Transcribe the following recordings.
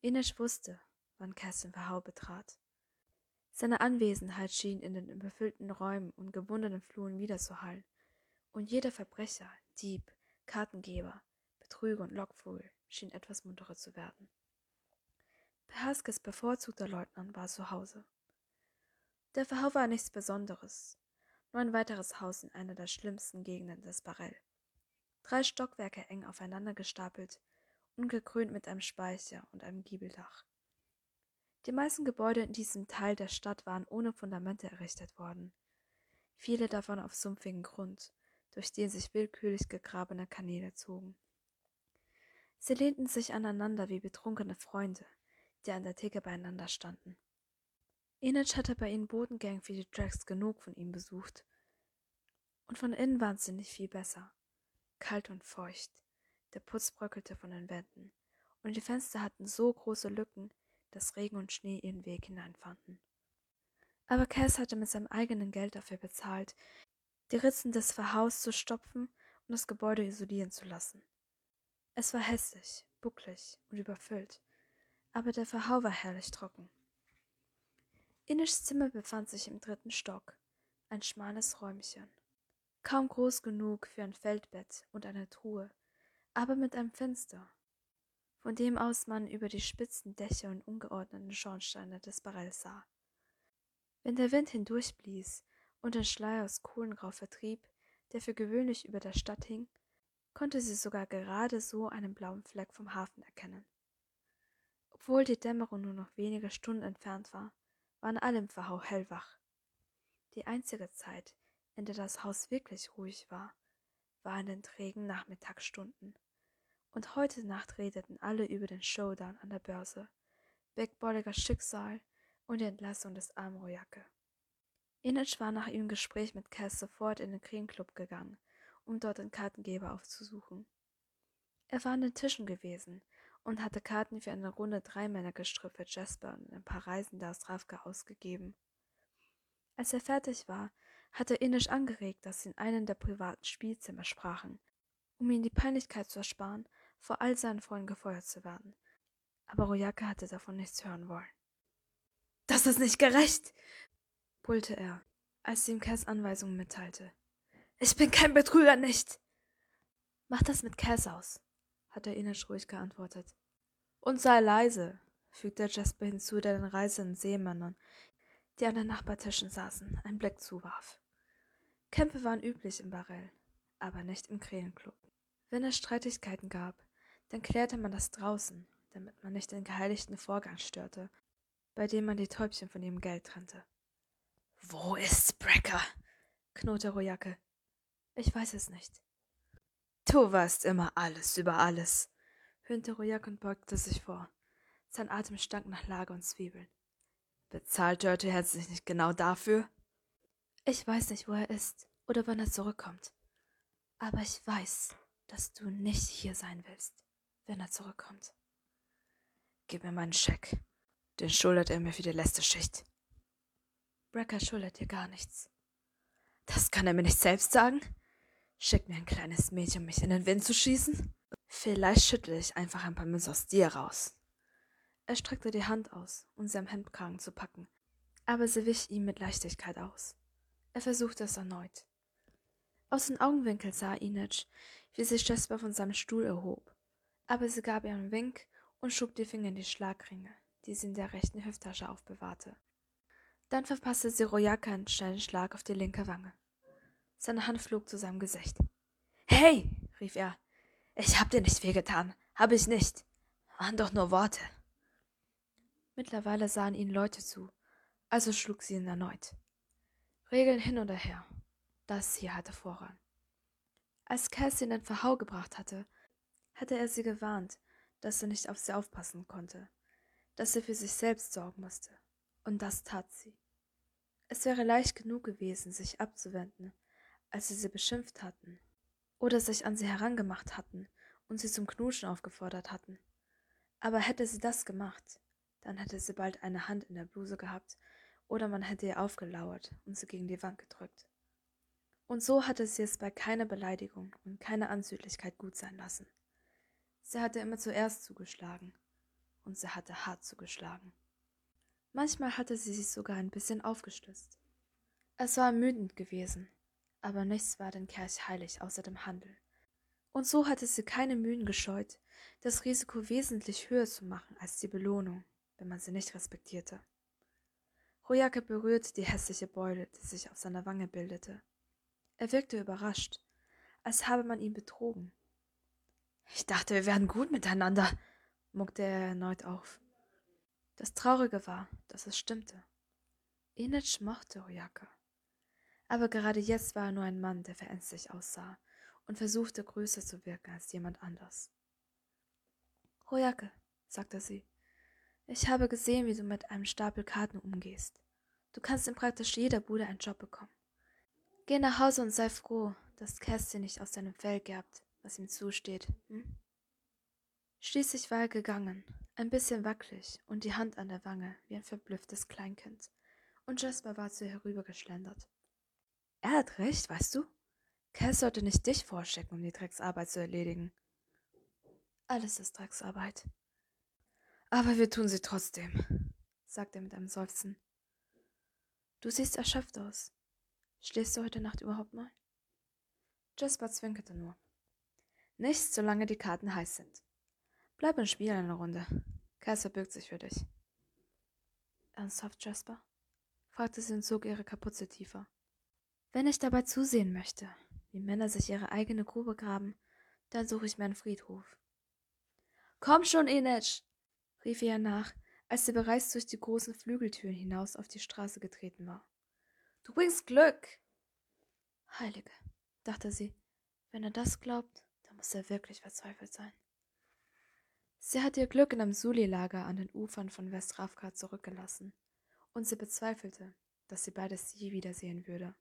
Ines wusste, wann den Verhau betrat. Seine Anwesenheit schien in den überfüllten Räumen und gewundenen Fluren wiederzuhallen, und jeder Verbrecher, Dieb, Kartengeber, Betrüger und Lockvogel schien etwas munterer zu werden. Perhaskes bevorzugter Leutnant war zu Hause. Der Verhau war nichts Besonderes, nur ein weiteres Haus in einer der schlimmsten Gegenden des Barell. Drei Stockwerke eng aufeinander gestapelt und gekrönt mit einem Speicher und einem Giebeldach. Die meisten Gebäude in diesem Teil der Stadt waren ohne Fundamente errichtet worden, viele davon auf sumpfigen Grund, durch den sich willkürlich gegrabene Kanäle zogen. Sie lehnten sich aneinander wie betrunkene Freunde, die an der Theke beieinander standen. Enid hatte bei ihnen Bodengängen für die Tracks genug von ihm besucht. Und von innen waren sie nicht viel besser. Kalt und feucht, der Putz bröckelte von den Wänden, und die Fenster hatten so große Lücken, dass Regen und Schnee ihren Weg hineinfanden. Aber Cass hatte mit seinem eigenen Geld dafür bezahlt, die Ritzen des Verhaus zu stopfen und das Gebäude isolieren zu lassen. Es war hässlich, bucklig und überfüllt, aber der Verhau war herrlich trocken. Inischs Zimmer befand sich im dritten Stock, ein schmales Räumchen. Kaum groß genug für ein Feldbett und eine Truhe, aber mit einem Fenster, von dem aus man über die spitzen Dächer und ungeordneten Schornsteine des Barells sah. Wenn der Wind hindurchblies und den Schleier aus Kohlengrau vertrieb, der für gewöhnlich über der Stadt hing, konnte sie sogar gerade so einen blauen Fleck vom Hafen erkennen. Obwohl die Dämmerung nur noch wenige Stunden entfernt war, waren alle im Verhau hellwach. Die einzige Zeit, in der das Haus wirklich ruhig war, war in den trägen Nachmittagsstunden. Und heute Nacht redeten alle über den Showdown an der Börse, Bollingers Schicksal und die Entlassung des armen Royacke. Inich war nach ihrem Gespräch mit Cass sofort in den Cream-Club gegangen, um dort den Kartengeber aufzusuchen. Er war an den Tischen gewesen und hatte Karten für eine Runde Dreimännergestrüpp für Jasper und ein paar Reisende aus Ravka ausgegeben. Als er fertig war, hatte Inisch angeregt, dass sie in einem der privaten Spielzimmer sprachen, um ihm die Peinlichkeit zu ersparen, vor all seinen Freunden gefeuert zu werden. Aber Royake hatte davon nichts hören wollen. Das ist nicht gerecht, brüllte er, als sie ihm Cass Anweisungen mitteilte. Ich bin kein Betrüger, nicht! Mach das mit Cass aus, hatte Inisch ruhig geantwortet. Und sei leise, fügte Jasper hinzu, der den reisenden Seemännern, die an den Nachbartischen saßen, einen Blick zuwarf. Kämpfe waren üblich im Barell, aber nicht im Krähenclub. Wenn es Streitigkeiten gab, dann klärte man das draußen, damit man nicht den geheiligten Vorgang störte, bei dem man die Täubchen von ihrem Geld trennte. Wo ist Brecker? knurrte Royacke. Ich weiß es nicht. Du weißt immer alles über alles, höhnte Royacke und beugte sich vor. Sein Atem stank nach Lager und Zwiebeln. Bezahlt Dirty Hands sich nicht genau dafür? Ich weiß nicht, wo er ist oder wann er zurückkommt. Aber ich weiß, dass du nicht hier sein willst, wenn er zurückkommt. Gib mir meinen Scheck. Den schuldet er mir für die letzte Schicht. Brecker schuldet dir gar nichts. Das kann er mir nicht selbst sagen? Schick mir ein kleines Mädchen, um mich in den Wind zu schießen? Vielleicht schüttle ich einfach ein paar Münzen aus dir raus. Er streckte die Hand aus, um sie am Hemdkragen zu packen, aber sie wich ihm mit Leichtigkeit aus. Er versuchte es erneut. Aus den Augenwinkeln sah Inetsch, wie sich Jasper von seinem Stuhl erhob, aber sie gab ihr einen Wink und schob die Finger in die Schlagringe, die sie in der rechten Hüfttasche aufbewahrte. Dann verpasste sie Royaka einen schnellen Schlag auf die linke Wange. Seine Hand flog zu seinem Gesicht. Hey, rief er, ich hab dir nicht wehgetan, hab ich nicht. Waren doch nur Worte. Mittlerweile sahen ihnen Leute zu, also schlug sie ihn erneut. Regeln hin oder her. Das hier hatte Vorrang. Als Cass in den Verhau gebracht hatte, hatte er sie gewarnt, dass er nicht auf sie aufpassen konnte, dass sie für sich selbst sorgen musste. Und das tat sie. Es wäre leicht genug gewesen, sich abzuwenden, als sie sie beschimpft hatten oder sich an sie herangemacht hatten und sie zum Knuschen aufgefordert hatten. Aber hätte sie das gemacht, dann hätte sie bald eine Hand in der Bluse gehabt oder man hätte ihr aufgelauert und sie gegen die Wand gedrückt. Und so hatte sie es bei keiner Beleidigung und keiner Anzüglichkeit gut sein lassen. Sie hatte immer zuerst zugeschlagen. und sie hatte hart zugeschlagen. Manchmal hatte sie sich sogar ein bisschen aufgestützt. Es war ermüdend gewesen, aber nichts war den Kerch heilig außer dem Handel. Und so hatte sie keine Mühen gescheut, das Risiko wesentlich höher zu machen als die Belohnung, wenn man sie nicht respektierte. Rojake berührte die hässliche Beule, die sich auf seiner Wange bildete. Er wirkte überrascht, als habe man ihn betrogen. Ich dachte, wir werden gut miteinander, muckte er erneut auf. Das Traurige war, dass es stimmte. Inetsch mochte Oyaka. Aber gerade jetzt war er nur ein Mann, der verängstigt aussah und versuchte größer zu wirken als jemand anders. Royake, sagte sie, ich habe gesehen, wie du mit einem Stapel Karten umgehst. Du kannst in praktisch jeder Bude einen Job bekommen. Geh nach Hause und sei froh, dass Kerstin nicht aus deinem Fell gerbt, was ihm zusteht. Hm? Schließlich war er gegangen, ein bisschen wackelig und die Hand an der Wange wie ein verblüfftes Kleinkind, und Jasper war zu ihr herübergeschlendert. Er hat recht, weißt du? Cass sollte nicht dich vorschicken, um die Drecksarbeit zu erledigen. Alles ist Drecksarbeit. Aber wir tun sie trotzdem, sagte er mit einem Seufzen. Du siehst erschöpft aus. Schläfst du heute Nacht überhaupt mal? Jasper zwinkerte nur. Nichts, solange die Karten heiß sind. Bleib im Spiel eine Runde. Cass verbirgt sich für dich. Ernsthaft, Jasper? fragte sie und zog ihre Kapuze tiefer. Wenn ich dabei zusehen möchte, wie Männer sich ihre eigene Grube graben, dann suche ich mir einen Friedhof. Komm schon, Inetsch! rief ihr nach, als sie bereits durch die großen Flügeltüren hinaus auf die Straße getreten war. Du bringst Glück! Heilige, dachte sie, wenn er das glaubt, muss er wirklich verzweifelt sein. Sie hatte ihr Glück in einem Suli-Lager an den Ufern von West-Ravka zurückgelassen, und sie bezweifelte, dass sie beides je wiedersehen würde.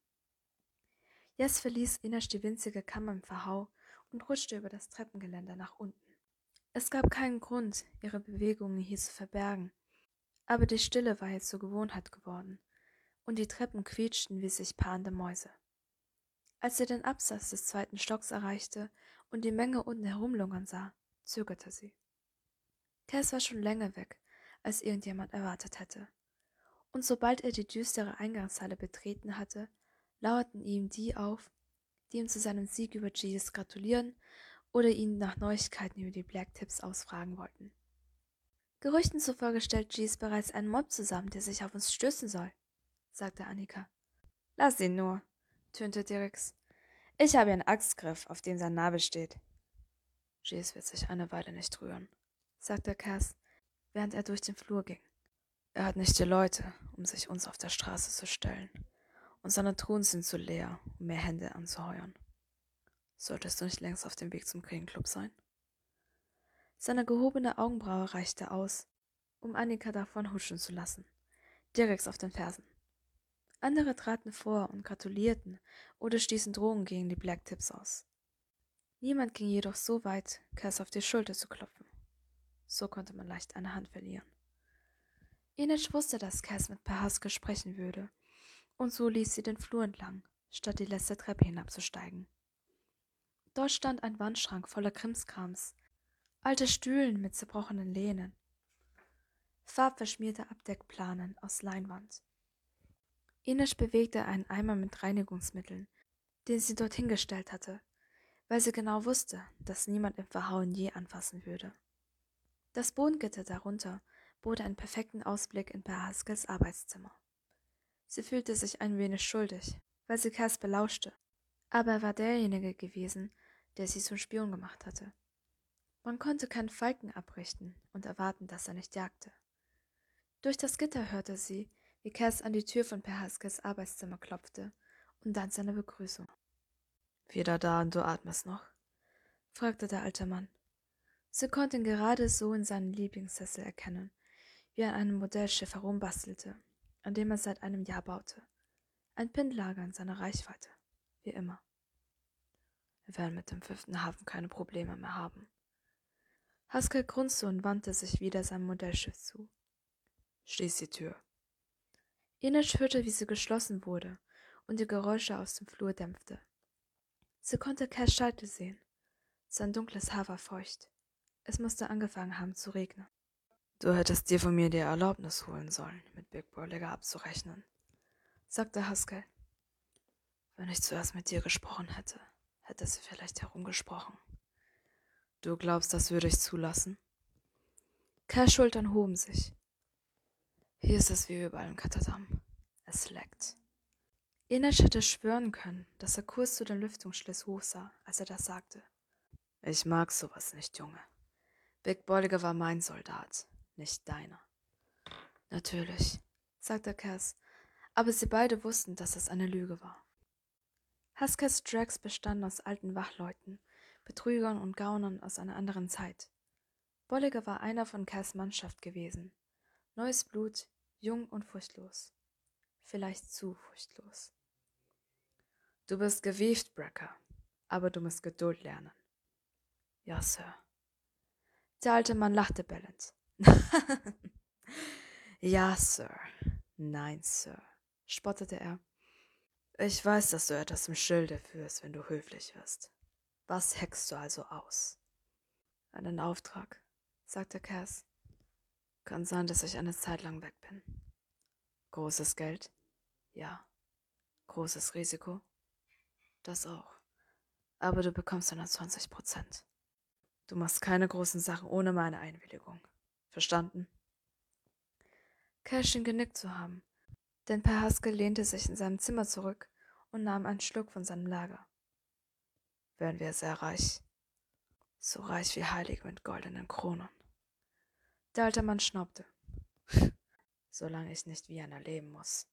Jetzt verließ Inasch die winzige Kammer im Verhau und rutschte über das Treppengeländer nach unten. Es gab keinen Grund, ihre Bewegungen hier zu verbergen, aber die Stille war jetzt zur Gewohnheit geworden, und die Treppen quietschten wie sich paarende Mäuse. Als sie den Absatz des zweiten Stocks erreichte und die Menge unten herumlungern sah, zögerte sie. Cass war schon länger weg, als irgendjemand erwartet hätte. Und sobald er die düstere Eingangshalle betreten hatte, lauerten ihm die auf, die ihm zu seinem Sieg über Jesus gratulieren oder ihn nach Neuigkeiten über die Black Tips ausfragen wollten. Gerüchten zufolge stellt Jeeves bereits einen Mob zusammen, der sich auf uns stürzen soll, sagte Annika. Lass ihn nur, tönte Dirks. Ich habe einen Axtgriff, auf dem sein Nabel steht. Jeeves wird sich eine Weile nicht rühren, sagte Cass, während er durch den Flur ging. Er hat nicht die Leute, um sich uns auf der Straße zu stellen und seine Truhen sind zu leer, um mehr Hände anzuheuern. Solltest du nicht längst auf dem Weg zum Kriegenclub sein? Seine gehobene Augenbraue reichte aus, um Annika davon huschen zu lassen, direkt auf den Fersen. Andere traten vor und gratulierten oder stießen Drohungen gegen die Black Tips aus. Niemand ging jedoch so weit, Cass auf die Schulter zu klopfen. So konnte man leicht eine Hand verlieren. Inic wusste, dass Cass mit Pahaske sprechen würde und so ließ sie den Flur entlang, statt die letzte Treppe hinabzusteigen. Dort stand ein Wandschrank voller Krimskrams, alte Stühlen mit zerbrochenen Lehnen, farbverschmierte Abdeckplanen aus Leinwand. Ines bewegte einen Eimer mit Reinigungsmitteln, den sie dorthin gestellt hatte, weil sie genau wusste, dass niemand im Verhauen je anfassen würde. Das Bodengitter darunter bot einen perfekten Ausblick in Behaskels Arbeitszimmer. Sie fühlte sich ein wenig schuldig, weil sie Cass belauschte, aber er war derjenige gewesen, der sie zum Spion gemacht hatte. Man konnte keinen Falken abrichten und erwarten, dass er nicht jagte. Durch das Gitter hörte sie, wie Cass an die Tür von Per Haskels Arbeitszimmer klopfte und dann seine Begrüßung. Wieder da und du atmest noch? fragte der alte Mann. Sie konnte ihn gerade so in seinem Lieblingssessel erkennen, wie er an einem Modellschiff herumbastelte an dem er seit einem Jahr baute. Ein Pindlager in seiner Reichweite, wie immer. Wir werden mit dem fünften Hafen keine Probleme mehr haben. Haskell grunzte und wandte sich wieder seinem Modellschiff zu. Schließ die Tür. Ines hörte, wie sie geschlossen wurde und die Geräusche aus dem Flur dämpfte. Sie konnte Cass Scheitel sehen. Sein dunkles Haar war feucht. Es musste angefangen haben zu regnen. Du hättest dir von mir die Erlaubnis holen sollen, mit Big Bolliger abzurechnen, sagte Haskell. Wenn ich zuerst mit dir gesprochen hätte, hätte sie vielleicht herumgesprochen. Du glaubst, das würde ich zulassen? Kerrs Schultern hoben sich. Hier ist es wie überall im Katadam. Es leckt. Ines hätte schwören können, dass er kurz zu den Lüftungsschliss hochsah, als er das sagte. Ich mag sowas nicht, Junge. Big Bolliger war mein Soldat, nicht deiner. Natürlich, sagte Cass, aber sie beide wussten, dass es eine Lüge war. Huskers Drags bestanden aus alten Wachleuten, Betrügern und Gaunern aus einer anderen Zeit. Bolliger war einer von Cass Mannschaft gewesen. Neues Blut, jung und furchtlos. Vielleicht zu furchtlos. Du bist gewieft, Brecker, aber du musst Geduld lernen. Ja, Sir. Der alte Mann lachte bellend. ja, Sir. Nein, Sir, spottete er. Ich weiß, dass du etwas im Schilde führst, wenn du höflich wirst. Was heckst du also aus? Einen Auftrag, sagte Cass. Kann sein, dass ich eine Zeit lang weg bin. Großes Geld? Ja. Großes Risiko? Das auch. Aber du bekommst 120 Prozent. Du machst keine großen Sachen ohne meine Einwilligung. Verstanden? Cash schien genickt zu haben, denn Per Haskell lehnte sich in seinem Zimmer zurück und nahm einen Schluck von seinem Lager. Wären wir sehr reich. So reich wie Heilige mit goldenen Kronen. Der alte Mann schnaubte. Solange ich nicht wie einer leben muss.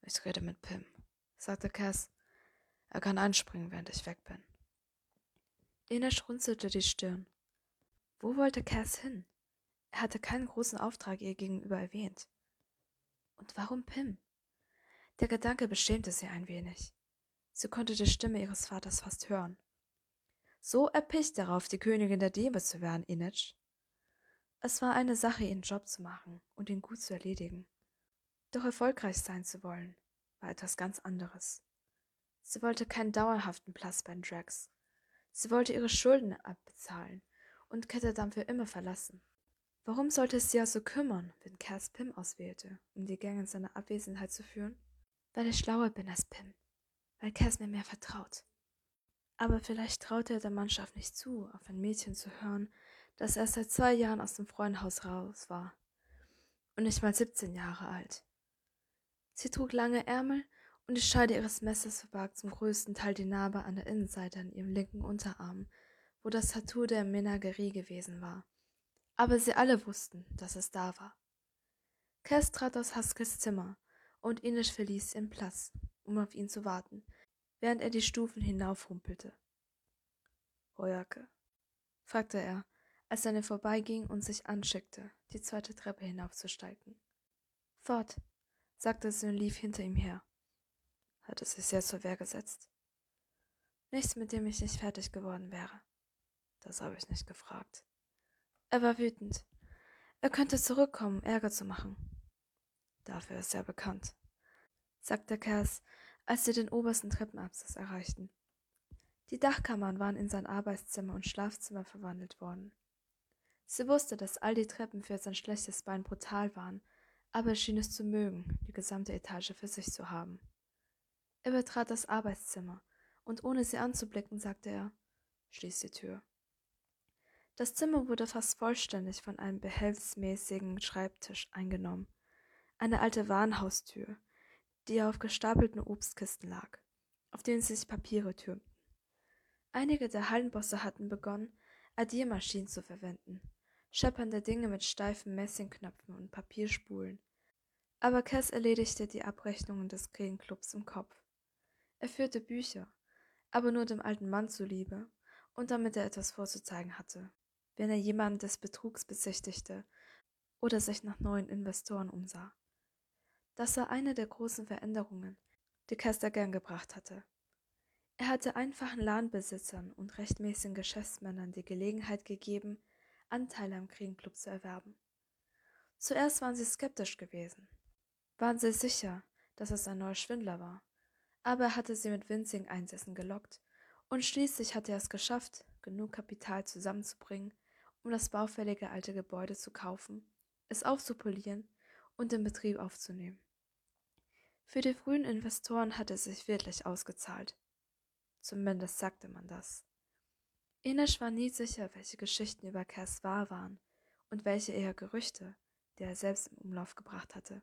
Ich rede mit Pim, sagte Cass. Er kann einspringen, während ich weg bin. Ines runzelte die Stirn. Wo wollte Cass hin? Er hatte keinen großen Auftrag ihr gegenüber erwähnt. Und warum Pim? Der Gedanke beschämte sie ein wenig. Sie konnte die Stimme ihres Vaters fast hören. So erpicht darauf, die Königin der Diebe zu werden, Initsch. Es war eine Sache, ihren Job zu machen und ihn gut zu erledigen. Doch erfolgreich sein zu wollen, war etwas ganz anderes. Sie wollte keinen dauerhaften Platz bei den Drags. Sie wollte ihre Schulden abbezahlen und Ketterdam für immer verlassen. Warum sollte es sie also kümmern, wenn Cass Pim auswählte, um die Gänge in seiner Abwesenheit zu führen? Weil ich schlauer bin als Pim, weil Cass mir mehr vertraut. Aber vielleicht traute er der Mannschaft nicht zu, auf ein Mädchen zu hören, das erst seit zwei Jahren aus dem Freundhaus raus war und nicht mal 17 Jahre alt. Sie trug lange Ärmel und die Scheide ihres Messers verbarg zum größten Teil die Narbe an der Innenseite an ihrem linken Unterarm, wo das Tattoo der Menagerie gewesen war aber sie alle wussten, dass es da war. Cass trat aus Haskels Zimmer, und Ines verließ ihren Platz, um auf ihn zu warten, während er die Stufen hinaufrumpelte. Hoyake? fragte er, als seine vorbeiging und sich anschickte, die zweite Treppe hinaufzusteigen. Fort, sagte sie und lief hinter ihm her. Hat es sich sehr zur Wehr gesetzt? Nichts, mit dem ich nicht fertig geworden wäre. Das habe ich nicht gefragt. Er war wütend. Er könnte zurückkommen, Ärger zu machen. Dafür ist er bekannt, sagte Cass, als sie den obersten Treppenabsatz erreichten. Die Dachkammern waren in sein Arbeitszimmer und Schlafzimmer verwandelt worden. Sie wusste, dass all die Treppen für sein schlechtes Bein brutal waren, aber er schien es zu mögen, die gesamte Etage für sich zu haben. Er betrat das Arbeitszimmer, und ohne sie anzublicken, sagte er, Schließ die Tür. Das Zimmer wurde fast vollständig von einem behelfsmäßigen Schreibtisch eingenommen, eine alte Warenhaustür, die auf gestapelten Obstkisten lag, auf denen sich Papiere türmten. Einige der Hallenbosse hatten begonnen, Addiermaschinen zu verwenden, scheppernde Dinge mit steifen Messingknöpfen und Papierspulen. Aber Cass erledigte die Abrechnungen des Krähenclubs im Kopf. Er führte Bücher, aber nur dem alten Mann zuliebe und damit er etwas vorzuzeigen hatte wenn er jemanden des Betrugs bezichtigte oder sich nach neuen Investoren umsah. Das war eine der großen Veränderungen, die Kester gern gebracht hatte. Er hatte einfachen Ladenbesitzern und rechtmäßigen Geschäftsmännern die Gelegenheit gegeben, Anteile am Kriegenclub zu erwerben. Zuerst waren sie skeptisch gewesen, waren sie sicher, dass es ein neuer Schwindler war, aber er hatte sie mit winzigen Einsätzen gelockt, und schließlich hatte er es geschafft, genug Kapital zusammenzubringen, um das baufällige alte Gebäude zu kaufen, es aufzupolieren und in Betrieb aufzunehmen. Für die frühen Investoren hatte es sich wirklich ausgezahlt. Zumindest sagte man das. Ines war nie sicher, welche Geschichten über Cass wahr waren und welche eher Gerüchte, die er selbst im Umlauf gebracht hatte.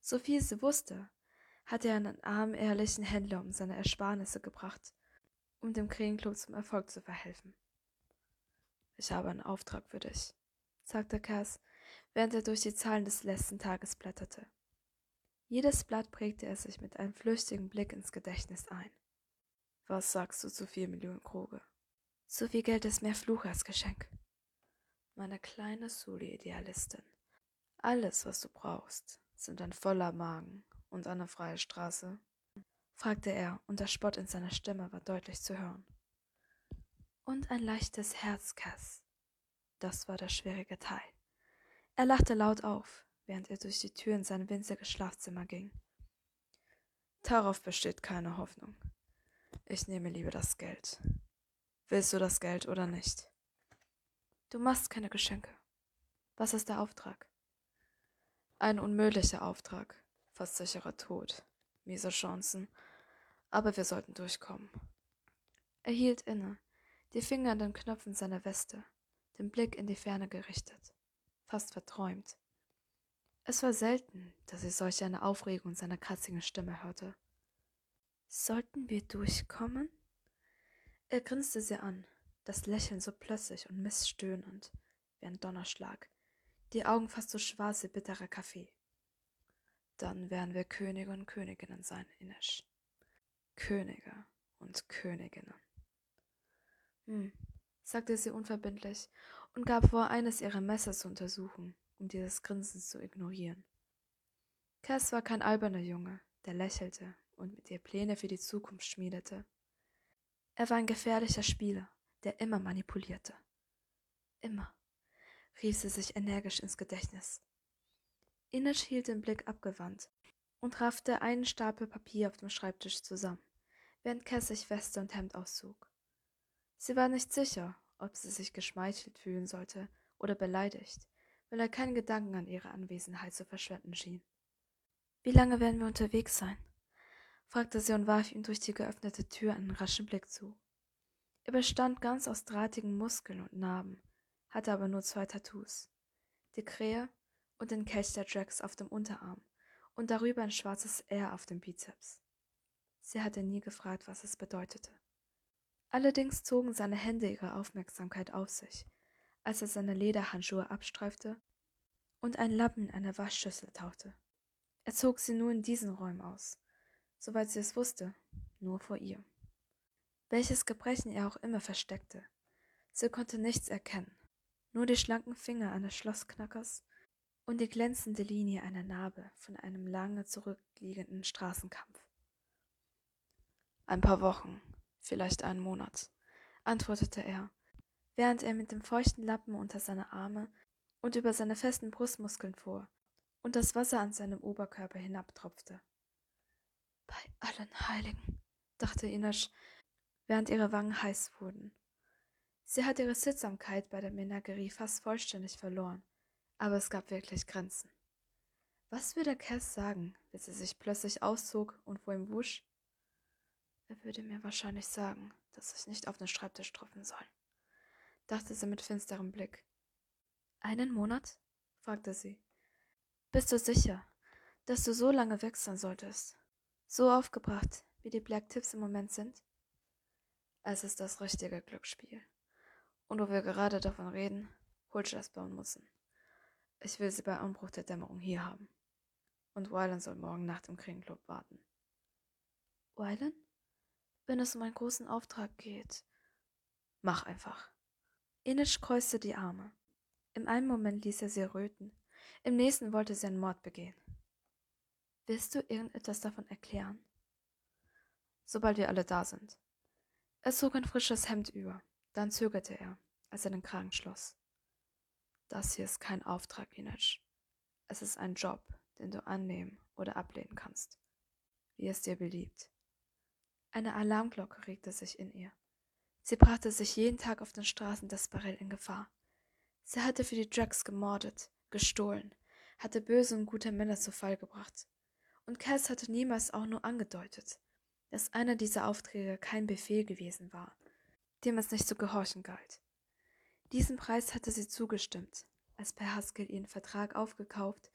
So viel sie wusste, hatte er einen armen, ehrlichen Händler um seine Ersparnisse gebracht, um dem Krähenclub zum Erfolg zu verhelfen. Ich habe einen Auftrag für dich, sagte Cass, während er durch die Zahlen des letzten Tages blätterte. Jedes Blatt prägte er sich mit einem flüchtigen Blick ins Gedächtnis ein. Was sagst du zu vier Millionen Kroge? So viel Geld ist mehr Fluch als Geschenk. Meine kleine Suli-Idealistin. Alles, was du brauchst, sind ein voller Magen und eine freie Straße? fragte er, und der Spott in seiner Stimme war deutlich zu hören. Und ein leichtes Herzkass. Das war der schwierige Teil. Er lachte laut auf, während er durch die Tür in sein winziges Schlafzimmer ging. Darauf besteht keine Hoffnung. Ich nehme lieber das Geld. Willst du das Geld oder nicht? Du machst keine Geschenke. Was ist der Auftrag? Ein unmöglicher Auftrag. Fast sicherer Tod. Miese Chancen. Aber wir sollten durchkommen. Er hielt inne, die Finger an den Knöpfen seiner Weste, den Blick in die Ferne gerichtet, fast verträumt. Es war selten, dass ich solch eine Aufregung in seiner kratzigen Stimme hörte. Sollten wir durchkommen? Er grinste sie an, das Lächeln so plötzlich und missstöhnend, wie ein Donnerschlag, die Augen fast so schwarz wie bitterer Kaffee. Dann werden wir Könige und Königinnen sein, Ines. Könige und Königinnen. Hm, sagte sie unverbindlich und gab vor, eines ihrer Messer zu untersuchen, um dieses Grinsen zu ignorieren. Cass war kein alberner Junge, der lächelte und mit ihr Pläne für die Zukunft schmiedete. Er war ein gefährlicher Spieler, der immer manipulierte. Immer, rief sie sich energisch ins Gedächtnis. Ines hielt den Blick abgewandt und raffte einen Stapel Papier auf dem Schreibtisch zusammen, während Cass sich Weste und Hemd auszog. Sie war nicht sicher, ob sie sich geschmeichelt fühlen sollte oder beleidigt, weil er keinen Gedanken an ihre Anwesenheit zu verschwenden schien. Wie lange werden wir unterwegs sein? Fragte sie und warf ihm durch die geöffnete Tür einen raschen Blick zu. Er bestand ganz aus drahtigen Muskeln und Narben, hatte aber nur zwei Tattoos. Die Krähe und den Kelch der Drax auf dem Unterarm und darüber ein schwarzes R auf dem Bizeps. Sie hatte nie gefragt, was es bedeutete. Allerdings zogen seine Hände ihre Aufmerksamkeit auf sich, als er seine Lederhandschuhe abstreifte und ein Lappen in eine Waschschüssel tauchte. Er zog sie nur in diesen Räumen aus, soweit sie es wusste, nur vor ihr. Welches Gebrechen er auch immer versteckte, sie konnte nichts erkennen, nur die schlanken Finger eines Schlossknackers und die glänzende Linie einer Narbe von einem lange zurückliegenden Straßenkampf. Ein paar Wochen, vielleicht einen Monat, antwortete er, während er mit dem feuchten Lappen unter seine Arme und über seine festen Brustmuskeln fuhr und das Wasser an seinem Oberkörper hinabtropfte. Bei allen Heiligen, dachte Ines, während ihre Wangen heiß wurden. Sie hatte ihre Sittsamkeit bei der Menagerie fast vollständig verloren, aber es gab wirklich Grenzen. Was würde Cass sagen, wenn sie sich plötzlich auszog und vor ihm wusch? Er würde mir wahrscheinlich sagen, dass ich nicht auf den Schreibtisch treffen soll, dachte sie mit finsterem Blick. Einen Monat? fragte sie. Bist du sicher, dass du so lange weg sein solltest? So aufgebracht, wie die Black Tips im Moment sind? Es ist das richtige Glücksspiel. Und wo wir gerade davon reden, holt das bauen müssen. Ich will sie bei Anbruch der Dämmerung hier haben. Und Wylan soll morgen Nacht im Krähenclub warten. Wylan? Wenn es um einen großen Auftrag geht. Mach einfach. Inish kreuzte die Arme. Im einen Moment ließ er sie röten, im nächsten wollte sie einen Mord begehen. Willst du irgendetwas davon erklären? Sobald wir alle da sind. Er zog ein frisches Hemd über, dann zögerte er, als er den Kragen schloss. Das hier ist kein Auftrag, Inic. Es ist ein Job, den du annehmen oder ablehnen kannst, wie es dir beliebt. Eine Alarmglocke regte sich in ihr. Sie brachte sich jeden Tag auf den Straßen des Barell in Gefahr, Sie hatte für die Drugs gemordet, gestohlen, hatte böse und gute Männer zu Fall gebracht. Und Cass hatte niemals auch nur angedeutet, dass einer dieser Aufträge kein Befehl gewesen war, dem es nicht zu gehorchen galt. Diesen Preis hatte sie zugestimmt, als Per Haskell ihren Vertrag aufgekauft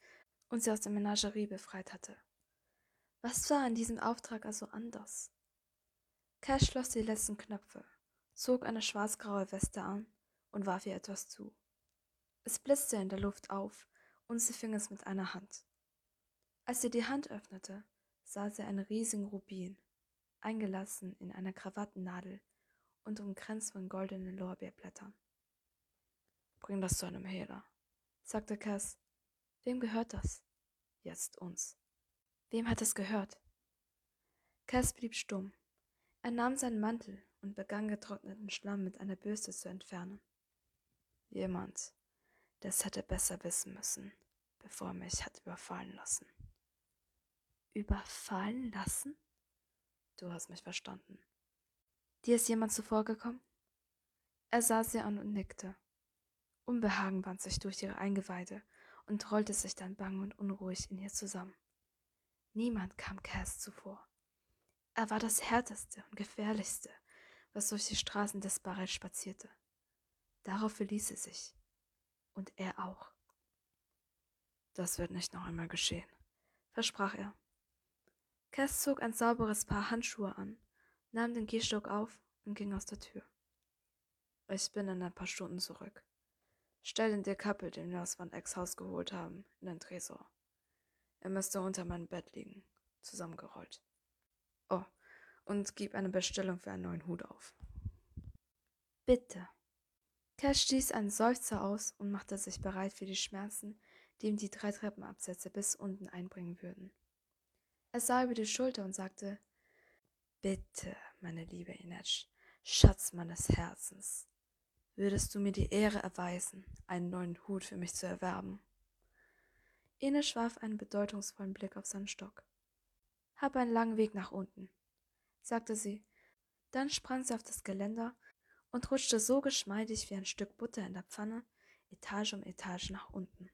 und sie aus der Menagerie befreit hatte. Was war an diesem Auftrag also anders? Cash schloss die letzten Knöpfe, zog eine schwarzgraue Weste an und warf ihr etwas zu. Es blitzte in der Luft auf und sie fing es mit einer Hand. Als sie die Hand öffnete, sah sie einen riesigen Rubin, eingelassen in einer Krawattennadel und umkränzt von goldenen Lorbeerblättern. Bring das zu einem Hehler, sagte Cass. Wem gehört das? Jetzt uns. Wem hat es gehört? Cass blieb stumm. Er nahm seinen Mantel und begann getrockneten Schlamm mit einer Bürste zu entfernen. Jemand, es hätte besser wissen müssen, bevor er mich hat überfallen lassen. Überfallen lassen? Du hast mich verstanden. Dir ist jemand zuvorgekommen? Er sah sie an und nickte. Unbehagen band sich durch ihre Eingeweide und rollte sich dann bang und unruhig in ihr zusammen. Niemand kam Cass zuvor. Er war das härteste und gefährlichste, was durch die Straßen des Barrel spazierte. Darauf verließ sie sich. Und er auch. Das wird nicht noch einmal geschehen, versprach er. Cass zog ein sauberes Paar Handschuhe an, nahm den Gehstock auf und ging aus der Tür. Ich bin in ein paar Stunden zurück. Stell den Dekappel, den wir aus Van Ecks Haus geholt haben, in den Tresor. Er müsste unter meinem Bett liegen, zusammengerollt. Oh, und gib eine Bestellung für einen neuen Hut auf. Bitte. Cash stieß einen Seufzer aus und machte sich bereit für die Schmerzen, die ihm die drei Treppenabsätze bis unten einbringen würden. Er sah über die Schulter und sagte, Bitte, meine liebe Inetsch, Schatz meines Herzens, würdest du mir die Ehre erweisen, einen neuen Hut für mich zu erwerben? Ines warf einen bedeutungsvollen Blick auf seinen Stock. Hab einen langen Weg nach unten, sagte sie. Dann sprang sie auf das Geländer und rutschte so geschmeidig wie ein Stück Butter in der Pfanne Etage um Etage nach unten.